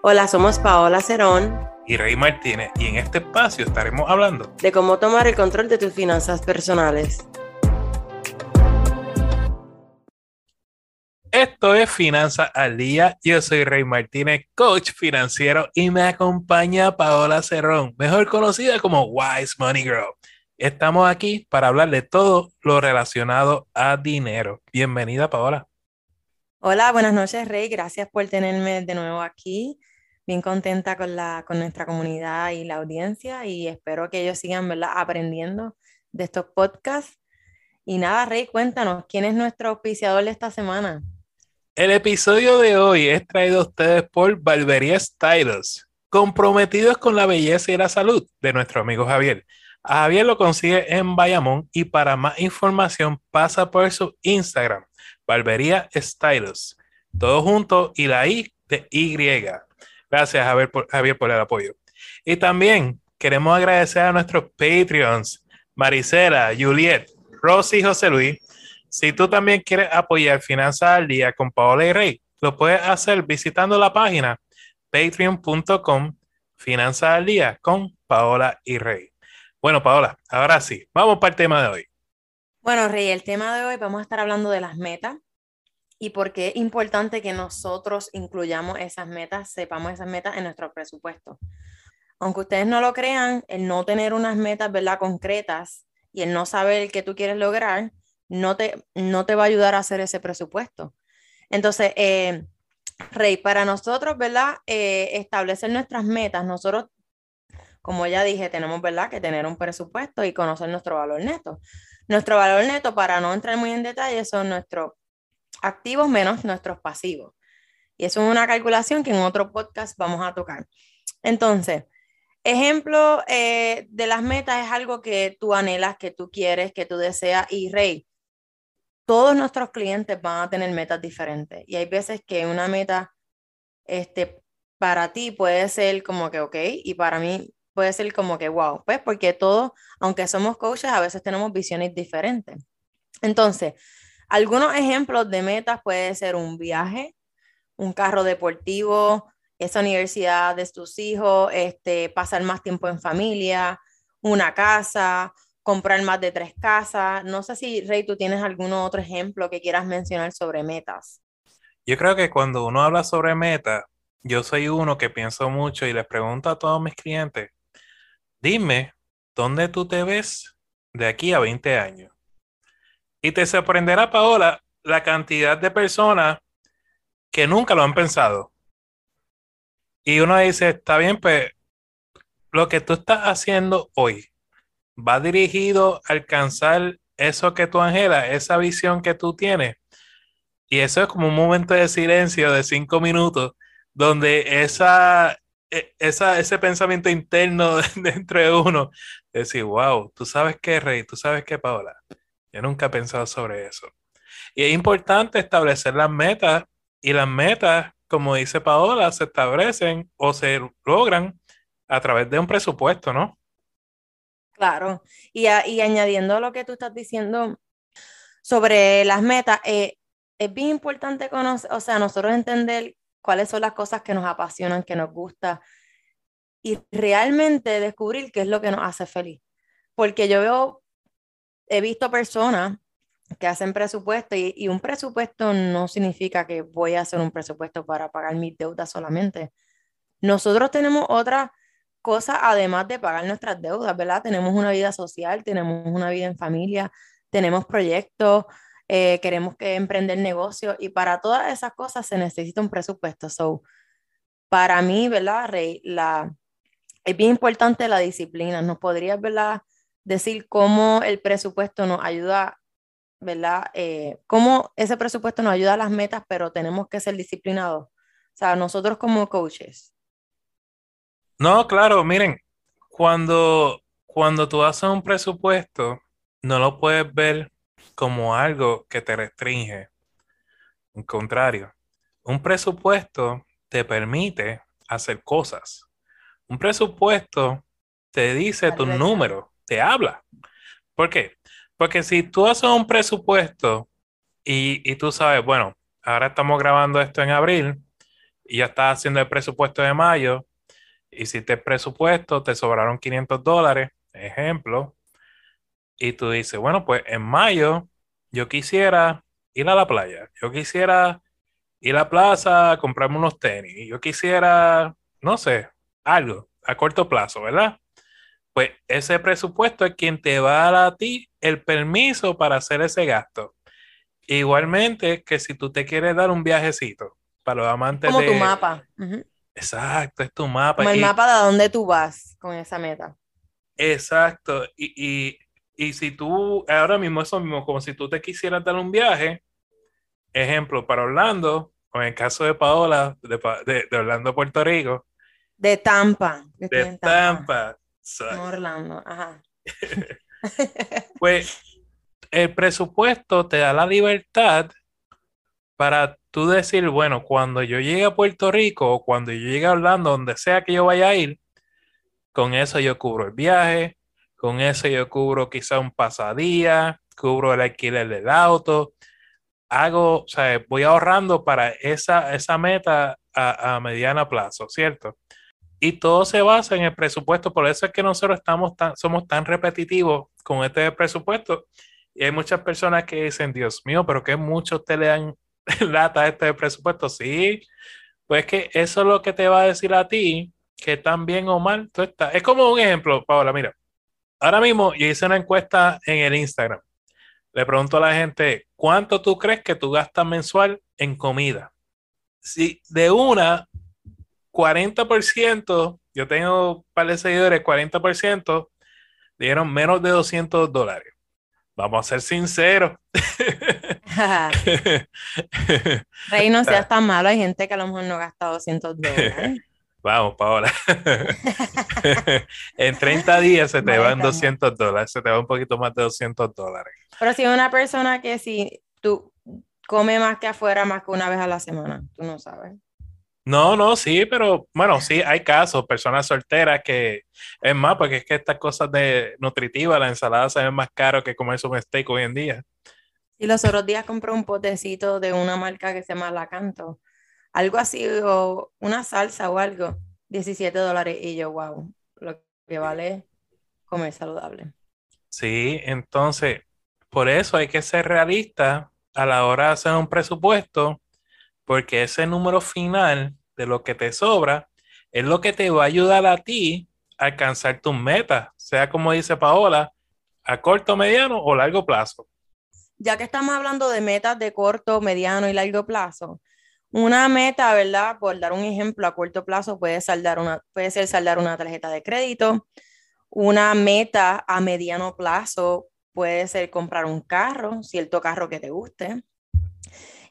Hola, somos Paola Cerón y Rey Martínez y en este espacio estaremos hablando de cómo tomar el control de tus finanzas personales. Esto es Finanzas al Día. Yo soy Rey Martínez, coach financiero, y me acompaña Paola Cerrón, mejor conocida como Wise Money Girl. Estamos aquí para hablar de todo lo relacionado a dinero. Bienvenida, Paola. Hola, buenas noches, Rey. Gracias por tenerme de nuevo aquí. Bien contenta con, la, con nuestra comunidad y la audiencia y espero que ellos sigan ¿verdad? aprendiendo de estos podcasts. Y nada, Rey, cuéntanos, ¿quién es nuestro auspiciador de esta semana? El episodio de hoy es traído a ustedes por Barbería Styles, comprometidos con la belleza y la salud de nuestro amigo Javier. A Javier lo consigue en Bayamón y para más información pasa por su Instagram, Barbería Styles. Todo junto y la I de Y. Gracias Javier por, Javier por el apoyo. Y también queremos agradecer a nuestros Patreons, Maricela, Juliet, Rosy y José Luis. Si tú también quieres apoyar Finanzas al Día con Paola y Rey, lo puedes hacer visitando la página patreon.com Finanzas al Día con Paola y Rey. Bueno, Paola, ahora sí, vamos para el tema de hoy. Bueno, Rey, el tema de hoy vamos a estar hablando de las metas y por qué es importante que nosotros incluyamos esas metas, sepamos esas metas en nuestro presupuesto. Aunque ustedes no lo crean, el no tener unas metas, ¿verdad? Concretas y el no saber qué tú quieres lograr, no te, no te va a ayudar a hacer ese presupuesto. Entonces, eh, Rey, para nosotros, ¿verdad? Eh, establecer nuestras metas, nosotros como ya dije, tenemos, ¿verdad?, que tener un presupuesto y conocer nuestro valor neto. Nuestro valor neto, para no entrar muy en detalle, son nuestros activos menos nuestros pasivos. Y eso es una calculación que en otro podcast vamos a tocar. Entonces, ejemplo eh, de las metas es algo que tú anhelas, que tú quieres, que tú deseas. Y Rey, todos nuestros clientes van a tener metas diferentes. Y hay veces que una meta este, para ti puede ser como que, ok, y para mí puede ser como que, wow, pues porque todos, aunque somos coaches, a veces tenemos visiones diferentes. Entonces, algunos ejemplos de metas puede ser un viaje, un carro deportivo, esa universidad de tus hijos, este, pasar más tiempo en familia, una casa, comprar más de tres casas. No sé si, Rey, tú tienes algún otro ejemplo que quieras mencionar sobre metas. Yo creo que cuando uno habla sobre metas, yo soy uno que pienso mucho y les pregunto a todos mis clientes, Dime, ¿dónde tú te ves de aquí a 20 años? Y te sorprenderá, Paola, la cantidad de personas que nunca lo han pensado. Y uno dice, está bien, pues lo que tú estás haciendo hoy va dirigido a alcanzar eso que tú anhelas, esa visión que tú tienes. Y eso es como un momento de silencio de cinco minutos, donde esa, e, esa, ese pensamiento interno dentro de uno, decir, wow, tú sabes qué, Rey, tú sabes qué, Paola. Yo nunca he pensado sobre eso. Y es importante establecer las metas y las metas, como dice Paola, se establecen o se logran a través de un presupuesto, ¿no? Claro. Y, y añadiendo a lo que tú estás diciendo sobre las metas, eh, es bien importante conocer, o sea, nosotros entender cuáles son las cosas que nos apasionan, que nos gusta y realmente descubrir qué es lo que nos hace feliz. Porque yo veo, he visto personas que hacen presupuesto y, un presupuesto no significa que voy a hacer un presupuesto para pagar mis deudas solamente. Nosotros tenemos otras cosas además de pagar nuestras deudas, ¿verdad? Tenemos una vida social, tenemos una vida en familia, tenemos proyectos, eh, queremos que emprender negocio y para todas esas cosas se necesita un presupuesto. So, para mí, ¿verdad, Rey? La, es bien importante la disciplina. ¿Nos podrías, ¿verdad? Decir cómo el presupuesto nos ayuda, ¿verdad? Eh, cómo ese presupuesto nos ayuda a las metas, pero tenemos que ser disciplinados. O sea, nosotros como coaches. No, claro, miren, cuando, cuando tú haces un presupuesto, no lo puedes ver como algo que te restringe. En contrario, un presupuesto te permite hacer cosas. Un presupuesto te dice tu número, te habla. ¿Por qué? Porque si tú haces un presupuesto y, y tú sabes, bueno, ahora estamos grabando esto en abril y ya estás haciendo el presupuesto de mayo, hiciste el presupuesto, te sobraron 500 dólares, ejemplo, y tú dices, bueno, pues en mayo yo quisiera ir a la playa, yo quisiera ir a la plaza a comprarme unos tenis, yo quisiera, no sé, algo a corto plazo, ¿verdad? Pues ese presupuesto es quien te va a dar a ti el permiso para hacer ese gasto. Igualmente que si tú te quieres dar un viajecito para los amantes Como de... tu mapa. Exacto, es tu mapa. Como el Y- mapa de a dónde tú vas con esa meta. Exacto. Y, y, y si tú, ahora mismo eso mismo, como si tú te quisieras dar un viaje, ejemplo, para Orlando, o en el caso de Paola, de, de- de Orlando, Puerto Rico, De Tampa. De Tampa, Orlando. Ajá. pues el presupuesto te da la libertad para tú decir, bueno, cuando yo llegue a Puerto Rico o cuando yo llegue a Orlando, donde sea que yo vaya a ir, con eso yo cubro el viaje, con eso yo cubro quizá un pasadía, cubro el alquiler del auto, hago, o sea, voy ahorrando para esa, esa meta a, a mediano plazo, ¿cierto? Y todo se basa en el presupuesto, por eso es que nosotros estamos tan, somos tan repetitivos con este presupuesto. Y hay muchas personas que dicen, Dios mío, pero que mucho usted le dan lata a este presupuesto. Sí, pues que eso es lo que te va a decir a ti, que tan bien o mal tú estás. Es como un ejemplo, Paola, mira, ahora mismo yo hice una encuesta en el Instagram. Le pregunto a la gente, ¿cuánto tú crees que tú gastas mensual en comida? Si de una, 40%, yo tengo un par de seguidores, 40% dieron menos de 200 dólares. Vamos a ser sinceros. Rey, no seas tan malo. Hay gente que a lo mejor no gasta 200 dólares. Vamos, Paola. en 30 días se te Vale, van estamos. 200 dólares, se te va un poquito más de 200 dólares. Pero si es una persona que si tú come más que afuera, más que una vez a la semana, tú no sabes. No, no, sí, pero bueno, sí, hay casos, personas solteras que es más, porque es que estas cosas de nutritivas, la ensalada se ven más caro que comerse un steak hoy en día. Y los otros días compré un potecito de una marca que se llama Lacanto. Algo así, o una salsa o algo, 17 dólares. Y yo, wow, lo que vale comer saludable. Sí, entonces, por eso hay que ser realista a la hora de hacer un presupuesto, porque ese número final de lo que te sobra es lo que te va a ayudar a ti a alcanzar tus metas, sea como dice Paola, a corto, mediano o largo plazo. Ya que estamos hablando de metas de corto, mediano y largo plazo, una meta, ¿verdad? Por dar un ejemplo, a corto plazo puede, saldar una, puede ser saldar una tarjeta de crédito. Una meta a mediano plazo puede ser comprar un carro, cierto carro que te guste.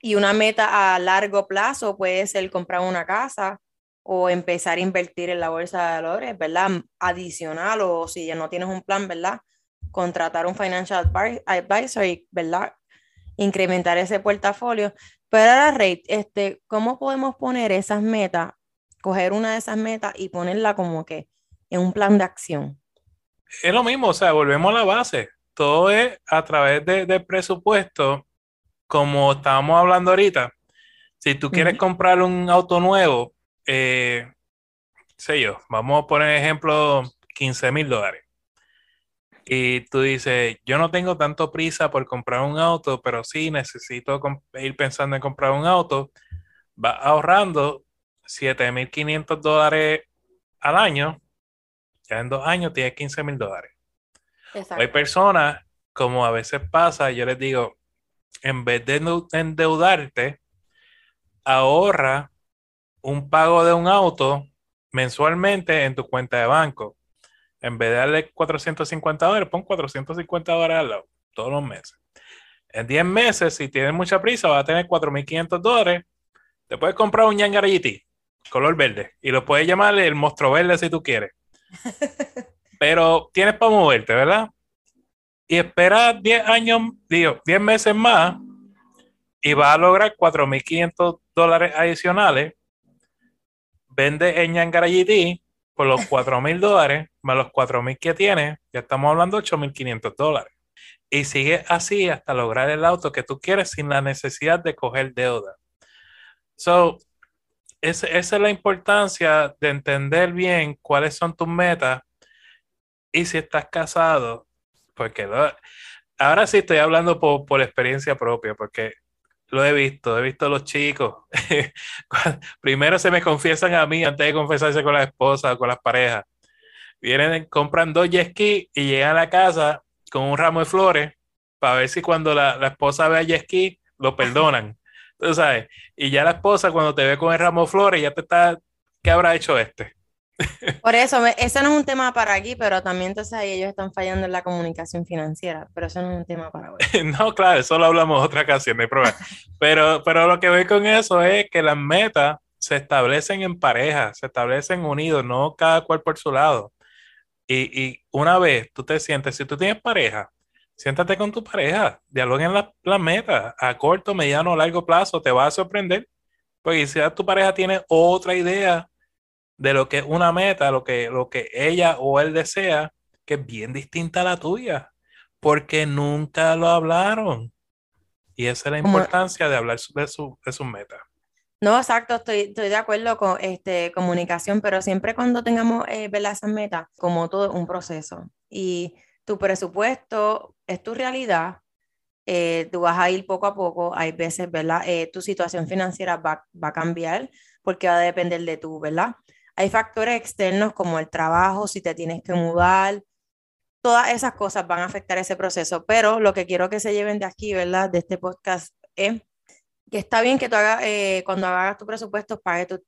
Y una meta a largo plazo puede ser comprar una casa o empezar a invertir en la bolsa de valores, ¿verdad? Adicional o si ya no tienes un plan, ¿verdad? Contratar un financial advi- advisor ¿verdad? Incrementar ese portafolio. Pero ahora, Rey, este, ¿cómo podemos poner esas metas, coger una de esas metas y ponerla como que en un plan de acción? Es lo mismo, o sea, volvemos a la base. Todo es a través de, del presupuesto, como estábamos hablando ahorita. Si tú quieres comprar un auto nuevo, eh, sé yo, vamos a poner ejemplo 15 mil dólares. Y tú dices, yo no tengo tanto prisa por comprar un auto, pero sí necesito ir pensando en comprar un auto. Va ahorrando 7.500 dólares al año. Ya en dos años tienes 15 mil dólares. Hay personas, como a veces pasa, yo les digo, en vez de endeu- endeudarte, ahorra un pago de un auto mensualmente en tu cuenta de banco. En vez de darle 450 dólares, pon 450 dólares al lado, todos los meses. En 10 meses, si tienes mucha prisa, vas a tener 4.500 dólares. Te puedes comprar un Yangar GT, color verde, y lo puedes llamar el monstruo verde si tú quieres. Pero tienes para moverte, ¿verdad? Y esperas 10 años, digo, 10 meses más y vas a lograr 4.500 dólares adicionales. Vende en Yangar GT por los 4.000 dólares más los 4.000 que tienes, ya estamos hablando de 8.500 dólares. Y sigue así hasta lograr el auto que tú quieres sin la necesidad de coger deuda. So, esa es la importancia de entender bien cuáles son tus metas y si estás casado, porque ahora sí estoy hablando por, por experiencia propia, porque lo he visto, he visto a los chicos. Primero se me confiesan a mí antes de confesarse con la esposa o con las parejas. Vienen, compran dos jet ski y llegan a la casa con un ramo de flores para ver si cuando la, la esposa ve a jet ski lo perdonan. Tú sabes, y ya la esposa cuando te ve con el ramo de flores ya te está, ¿qué habrá hecho este? Por eso, ese no es un tema para aquí, pero también entonces ahí ellos están fallando en la comunicación financiera, pero eso no es un tema para hoy. no, claro, eso lo hablamos otra ocasión, no hay problema. Pero, pero lo que voy con eso es que las metas se establecen en pareja, se establecen unidos, no cada cual por su lado. Y, y una vez tú te sientes, si tú tienes pareja, siéntate con tu pareja, dialoguen las la metas a corto, mediano o largo plazo, te va a sorprender. Porque si tu pareja tiene otra idea de lo que es una meta, lo que, lo que ella o él desea, que es bien distinta a la tuya, porque nunca lo hablaron. Y esa es la importancia de hablar de, su, de sus metas. No, exacto, estoy, estoy de acuerdo con este, comunicación, pero siempre cuando tengamos eh, esas metas, como todo un proceso. Y tu presupuesto es tu realidad, eh, tú vas a ir poco a poco, hay veces, ¿verdad? Eh, tu situación financiera va, va, a cambiar porque va a depender de tú, ¿verdad? Hay factores externos como el trabajo, si te tienes que mudar, todas esas cosas van a afectar ese proceso, pero lo que quiero que se lleven de aquí, ¿verdad? De este podcast es que está bien que tú hagas, eh, cuando hagas tu presupuesto, pagues tus,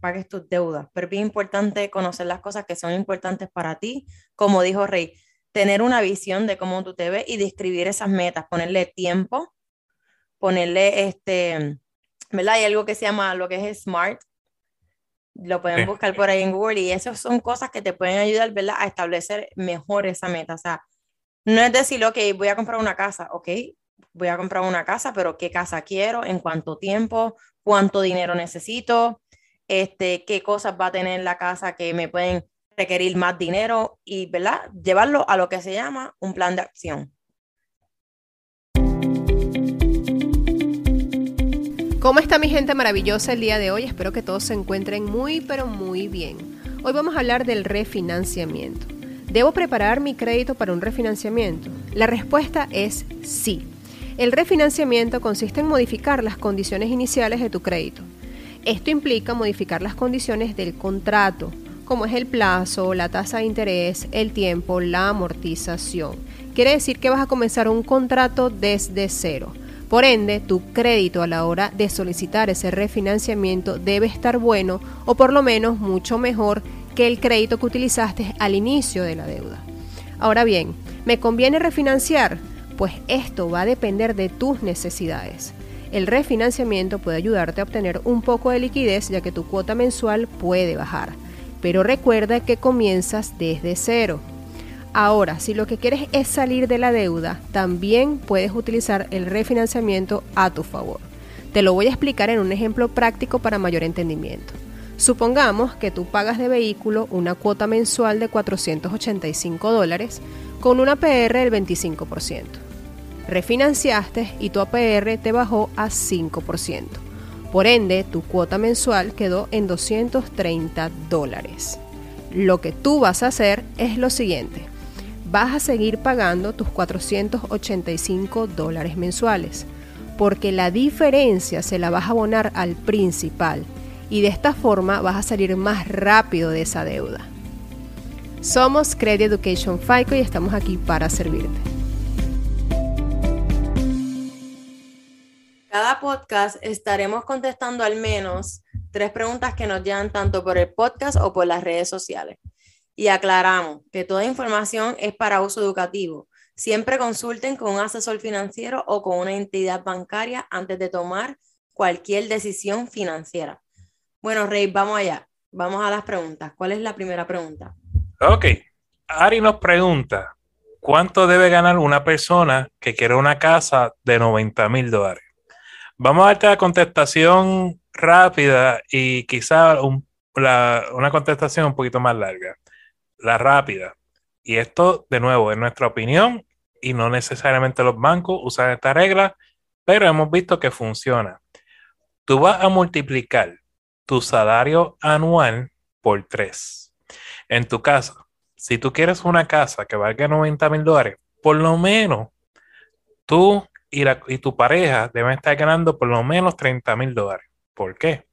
pagues tus deudas, pero es bien importante conocer las cosas que son importantes para ti, como dijo Rey, tener una visión de cómo tú te ves y describir esas metas, ponerle tiempo, ponerle, este, ¿verdad? Hay algo que se llama lo que es SMART, lo pueden buscar por ahí en Google y esas son cosas que te pueden ayudar, ¿verdad? A establecer mejor esa meta. O sea, no es decir, ok, voy a comprar una casa, ok, voy a comprar una casa, pero ¿qué casa quiero? ¿En cuánto tiempo? ¿Cuánto dinero necesito? Este, ¿Qué cosas va a tener la casa que me pueden requerir más dinero? Y, ¿verdad? Llevarlo a lo que se llama un plan de acción. ¿Cómo está mi gente maravillosa el día de hoy? Espero que todos se encuentren muy pero muy bien. Hoy vamos a hablar del refinanciamiento. ¿Debo preparar mi crédito para un refinanciamiento? La respuesta es sí. El refinanciamiento consiste en modificar las condiciones iniciales de tu crédito. Esto implica modificar las condiciones del contrato, como es el plazo, la tasa de interés, el tiempo, la amortización. Quiere decir que vas a comenzar un contrato desde cero por ende, tu crédito a la hora de solicitar ese refinanciamiento debe estar bueno o por lo menos mucho mejor que el crédito que utilizaste al inicio de la deuda. Ahora bien, ¿me conviene refinanciar? Pues esto va a depender de tus necesidades. El refinanciamiento puede ayudarte a obtener un poco de liquidez ya que tu cuota mensual puede bajar. Pero recuerda que comienzas desde cero. Ahora, si lo que quieres es salir de la deuda, también puedes utilizar el refinanciamiento a tu favor. Te lo voy a explicar en un ejemplo práctico para mayor entendimiento. Supongamos que tú pagas de vehículo una cuota mensual de 485 dólares con una APR del 25%. Refinanciaste y tu APR te bajó a 5%. Por ende, tu cuota mensual quedó en 230 dólares. Lo que tú vas a hacer es lo siguiente vas a seguir pagando tus 485 dólares mensuales, porque la diferencia se la vas a abonar al principal y de esta forma vas a salir más rápido de esa deuda. Somos Credit Education FICO y estamos aquí para servirte. Cada podcast estaremos contestando al menos tres preguntas que nos llegan tanto por el podcast o por las redes sociales y aclaramos que toda información es para uso educativo. Siempre consulten con un asesor financiero o con una entidad bancaria antes de tomar cualquier decisión financiera. Bueno, Rey, vamos allá. Vamos a las preguntas. ¿Cuál es la primera pregunta? Ok. Ari nos pregunta, ¿cuánto debe ganar una persona que quiere una casa de 90 mil dólares? Vamos a darte la contestación rápida y quizá una contestación un poquito más larga la rápida. Y esto, de nuevo, es nuestra opinión y no necesariamente los bancos usan esta regla, pero hemos visto que funciona. Tú vas a multiplicar tu salario anual por tres. En tu caso, si tú quieres una casa que valga 90 mil dólares, por lo menos tú y, y tu pareja deben estar ganando por lo menos 30 mil dólares. ¿Por qué?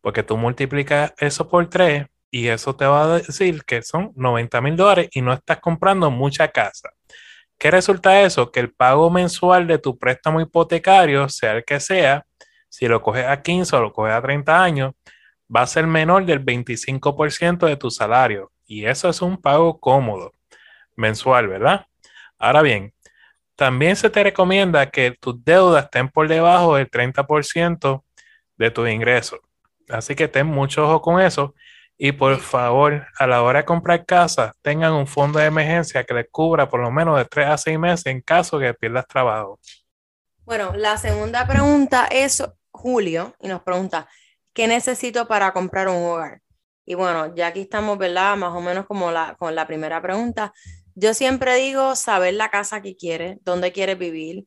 Porque tú multiplicas eso por tres y eso te va a decir que son 90 mil dólares y no estás comprando mucha casa. ¿Qué resulta eso? Que el pago mensual de tu préstamo hipotecario, sea el que sea, si lo coges a 15 o lo coges a 30 años, va a ser menor del 25% de tu salario. Y eso es un pago cómodo, mensual, ¿verdad? Ahora bien, también se te recomienda que tus deudas estén por debajo del 30% de tus ingresos. Así que ten mucho ojo con eso. Y por favor, a la hora de comprar casa, tengan un fondo de emergencia que les cubra por lo menos de 3 a 6 meses en caso que pierdas trabajo. Bueno, la segunda pregunta es Julio y nos pregunta, ¿qué necesito para comprar un hogar? Y bueno, ya aquí estamos, ¿verdad? Más o menos como la, con la primera pregunta. Yo siempre digo saber la casa que quieres, dónde quieres vivir,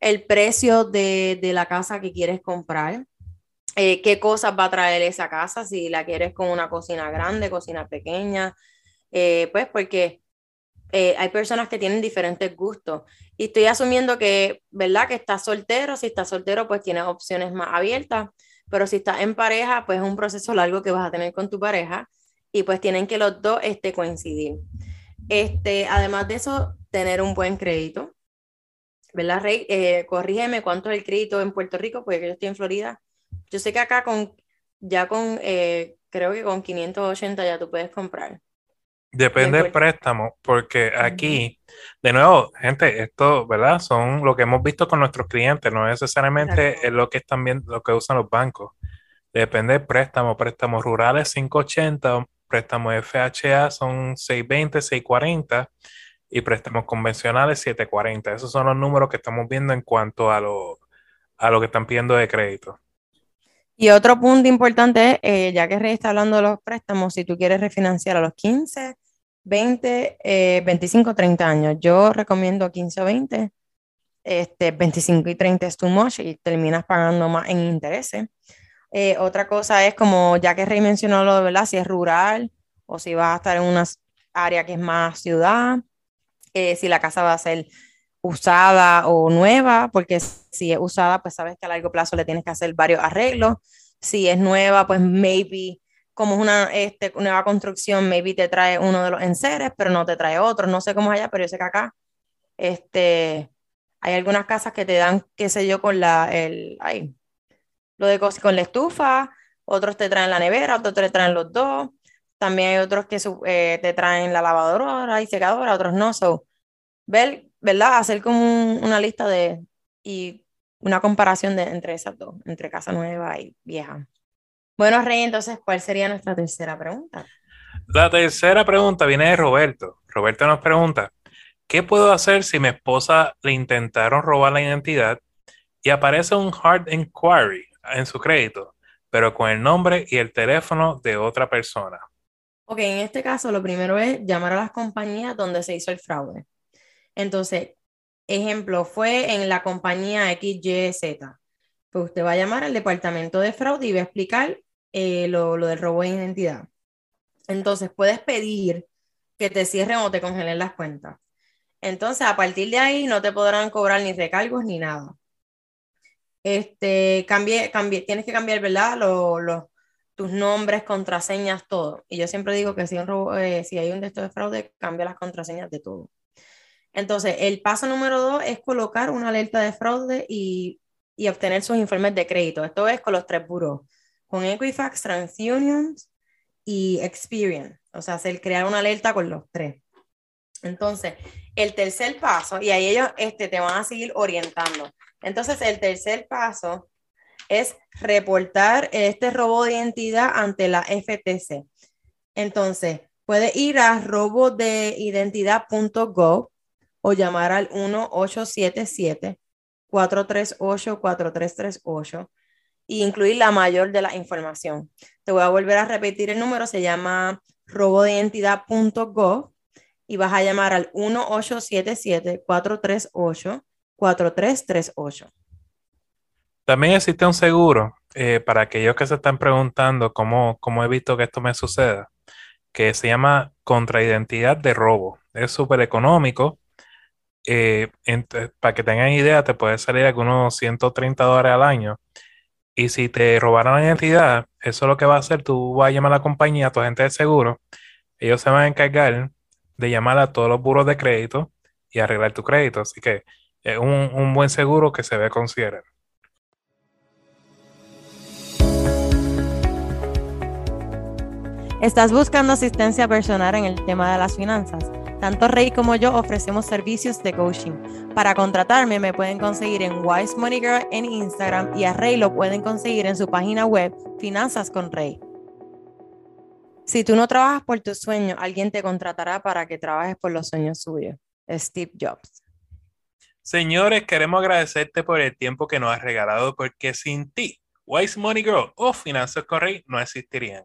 el precio de, de la casa que quieres comprar, eh, qué cosas va a traer esa casa, si la quieres con una cocina grande, cocina pequeña, eh, pues porque eh, hay personas que tienen diferentes gustos. Y estoy asumiendo que, ¿verdad? Que estás soltero, si estás soltero, pues tienes opciones más abiertas, pero si estás en pareja, pues es un proceso largo que vas a tener con tu pareja y pues tienen que los dos este, coincidir. Este, además de eso, tener un buen crédito. ¿Verdad, Rey? corrígeme cuánto es el crédito en Puerto Rico, porque yo estoy en Florida yo sé que acá con, ya con, eh, creo que con 580 ya tú puedes comprar. Depende del préstamo, porque aquí, de nuevo, gente, esto, ¿verdad? Son lo que hemos visto con nuestros clientes, no necesariamente es lo que están viendo, lo que usan los bancos. Depende del préstamo, préstamos rurales 580, préstamos FHA son 620, 640 y préstamos convencionales 740. Esos son los números que estamos viendo en cuanto a lo, a lo que están pidiendo de crédito. Y otro punto importante eh, ya que Rey está hablando de los préstamos, si tú quieres refinanciar a los 15, 20, 25, 30 años, yo recomiendo 15 o 20, este, 25 y 30 es too much y terminas pagando más en intereses. Eh, otra cosa es como, ya que Rey mencionó lo de, ¿verdad? Si es rural o si vas a estar en una área que es más ciudad, eh, si la casa va a ser usada o nueva, porque si es usada, pues sabes que a largo plazo le tienes que hacer varios arreglos. Si es nueva, pues maybe, como es una este, nueva construcción, maybe te trae uno de los enseres, pero no te trae otro. No sé cómo es allá, pero yo sé que acá este, hay algunas casas que te dan, qué sé yo, con la, el, ay, lo de con la estufa, otros te traen la nevera, otros te traen los dos. También hay otros que eh, te traen la lavadora y secadora, otros no. So, ver ¿verdad? Hacer como una lista de y una comparación de, entre esas dos, entre casa nueva y vieja. Bueno, Rey, entonces, ¿cuál sería nuestra tercera pregunta? La tercera pregunta viene de Roberto. Roberto nos pregunta, ¿qué puedo hacer si mi esposa le intentaron robar la identidad y aparece un hard inquiry en su crédito, pero con el nombre y el teléfono de otra persona? Ok, en este caso lo primero es llamar a las compañías donde se hizo el fraude. Entonces, ejemplo, fue en la compañía XYZ. Pues usted va a llamar al departamento de fraude y va a explicar eh, lo, del robo de identidad. Entonces, puedes pedir que te cierren o te congelen las cuentas. Entonces, a partir de ahí no te podrán cobrar ni recargos ni nada. Este, cambie, cambie, tienes que cambiar, ¿verdad? tus nombres, contraseñas, todo. Y yo siempre digo que si, un eh, si hay un de estos de fraude, cambia las contraseñas de todo. Entonces, el paso número dos es colocar una alerta de fraude y, obtener sus informes de crédito. Esto es con los tres buros, con Equifax, TransUnion y Experian. O sea, hacer, crear una alerta con los tres. Entonces, el tercer paso, y ahí ellos este, te van a seguir orientando. Entonces, el tercer paso es reportar este robo de identidad ante la FTC. Entonces, puede ir a robodeidentidad.gov o llamar al 1-877-438-4338 e incluir la mayor de la información. Te voy a volver a repetir el número, se llama robodeidentidad.gov y vas a llamar al 1-877-438-4338. También existe un seguro eh, para aquellos que se están preguntando cómo, cómo he visto que esto me suceda, que se llama contraidentidad de robo. Es súper económico. Eh, para que tengan idea, te puede salir algunos 130 dólares al año. Y si te robaron la identidad, eso lo que va a hacer, tú vas a llamar a la compañía, a tu agente de seguro, ellos se van a encargar de llamar a todos los buros de crédito y arreglar tu crédito. Así que es un, un buen seguro que se debe considerar. ¿Estás buscando asistencia personal en el tema de las finanzas? Tanto Rey como yo ofrecemos servicios de coaching. Para contratarme me pueden conseguir en Wise Money Girl en Instagram y a Rey lo pueden conseguir en su página web Finanzas con Rey. Si tú no trabajas por tus sueños, alguien te contratará para que trabajes por los sueños suyos. Steve Jobs. Señores, queremos agradecerte por el tiempo que nos has regalado porque sin ti, Wise Money Girl o Finanzas Correy no existirían.